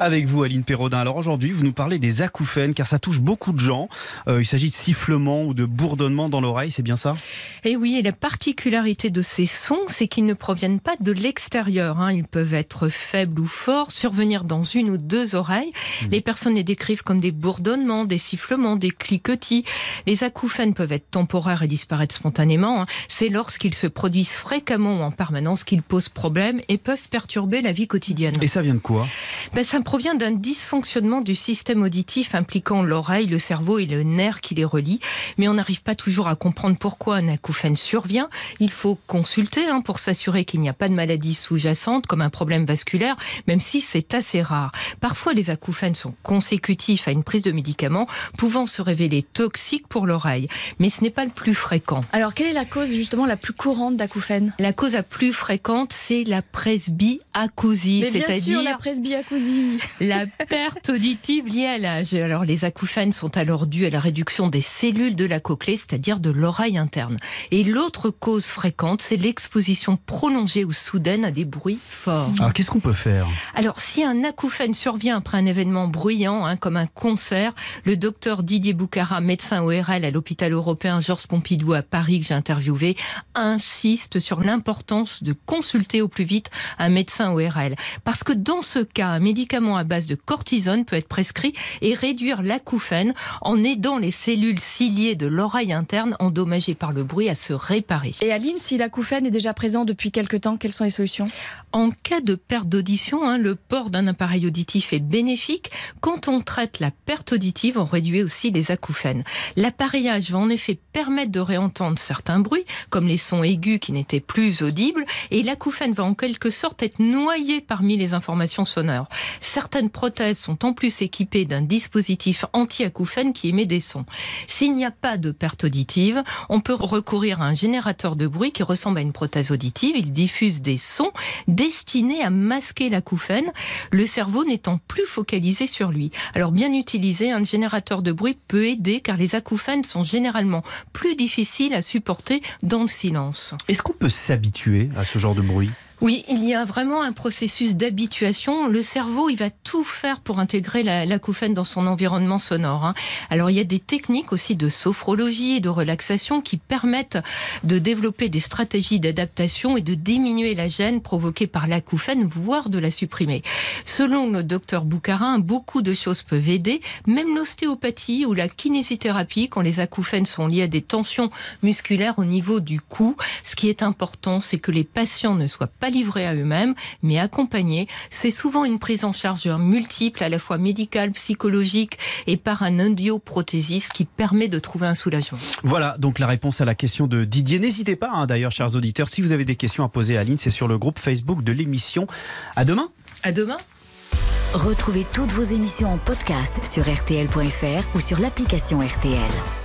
Avec vous, Aline Perraudin. Alors aujourd'hui, vous nous parlez des acouphènes, car ça touche beaucoup de gens. Euh, il s'agit de sifflements ou de bourdonnements dans l'oreille, c'est bien ça? Et eh oui, et la particularité de ces sons, c'est qu'ils ne proviennent pas de l'extérieur. Hein. Ils peuvent être faibles ou forts, survenir dans une ou deux oreilles. Mmh. Les personnes les décrivent comme des bourdonnements, des sifflements, des cliquetis. Les acouphènes peuvent être temporaires et disparaître spontanément. Hein. C'est lorsqu'ils se produisent fréquemment ou en permanence qu'ils posent problème et peuvent perturber la vie quotidienne. Et ça vient de quoi? Ben, Ça provient d'un dysfonctionnement du système auditif impliquant l'oreille, le cerveau et le nerf qui les relient. Mais on n'arrive pas toujours à comprendre pourquoi un acouphène survient. Il faut consulter hein, pour s'assurer qu'il n'y a pas de maladie sous-jacente comme un problème vasculaire, même si c'est assez rare. Parfois, les acouphènes sont consécutifs à une prise de médicaments pouvant se révéler toxiques pour l'oreille. Mais ce n'est pas le plus fréquent. Alors, quelle est la cause justement la plus courante d'acouphènes? La cause la plus fréquente, c'est la presbyacousie. C'est-à-dire la presbyacousie. La perte auditive liée à l'âge. Alors, les acouphènes sont alors dus à la réduction des cellules de la cochlée, c'est-à-dire de l'oreille interne. Et l'autre cause fréquente, c'est l'exposition prolongée ou soudaine à des bruits forts. Alors, qu'est-ce qu'on peut faire? Alors, si un acouphène survient après un événement bruyant, hein, comme un concert, le docteur Didier Boucara, médecin ORL à l'hôpital européen Georges Pompidou à Paris, que j'ai interviewé, insiste sur l'importance de consulter au plus vite un médecin ORL. Parce que dans ce cas, un médicament à base de cortisone peut être prescrit et réduire l'acouphène en aidant les cellules ciliées de l'oreille interne endommagées par le bruit à se réparer. Et Aline, si l'acouphène est déjà présent depuis quelque temps, quelles sont les solutions? En cas de perte d'audition, hein, le port d'un appareil auditif est bénéfique. Quand on traite la perte auditive, on réduit aussi les acouphènes. L'appareillage va en effet permettre de réentendre certains bruits, comme les sons aigus qui n'étaient plus audibles, et l'acouphène va en quelque sorte être noyé parmi les informations sonores. Certaines prothèses sont en plus équipées d'un dispositif anti-acouphène qui émet des sons. S'il n'y a pas de perte auditive, on peut recourir à un générateur de bruit qui ressemble à une prothèse auditive. Il diffuse des sons destinés à masquer l'acouphène, le cerveau n'étant plus focalisé sur lui. Alors bien utilisé, un générateur de bruit peut aider car les acouphènes sont généralement plus difficiles à supporter dans le silence. Est-ce qu'on peut s'habituer à ce genre de bruit? Oui, il y a vraiment un processus d'habituation. Le cerveau, il va tout faire pour intégrer l'acouphène dans son environnement sonore. Hein. Alors, il y a des techniques aussi de sophrologie et de relaxation qui permettent de développer des stratégies d'adaptation et de diminuer la gêne provoquée par l'acouphène, voire de la supprimer. Selon le docteur Boucarin, beaucoup de choses peuvent aider, même l'ostéopathie ou la kinésithérapie quand les acouphènes sont liés à des tensions musculaires au niveau du cou. Ce qui est important, c'est que les patients ne soient pas pas livrés à eux-mêmes, mais accompagnés. C'est souvent une prise en charge multiple, à la fois médicale, psychologique et par un indioprothésiste qui permet de trouver un soulagement. Voilà donc la réponse à la question de Didier. N'hésitez pas hein, d'ailleurs, chers auditeurs, si vous avez des questions à poser à Aline, c'est sur le groupe Facebook de l'émission. À demain. À demain. Retrouvez toutes vos émissions en podcast sur rtl.fr ou sur l'application RTL.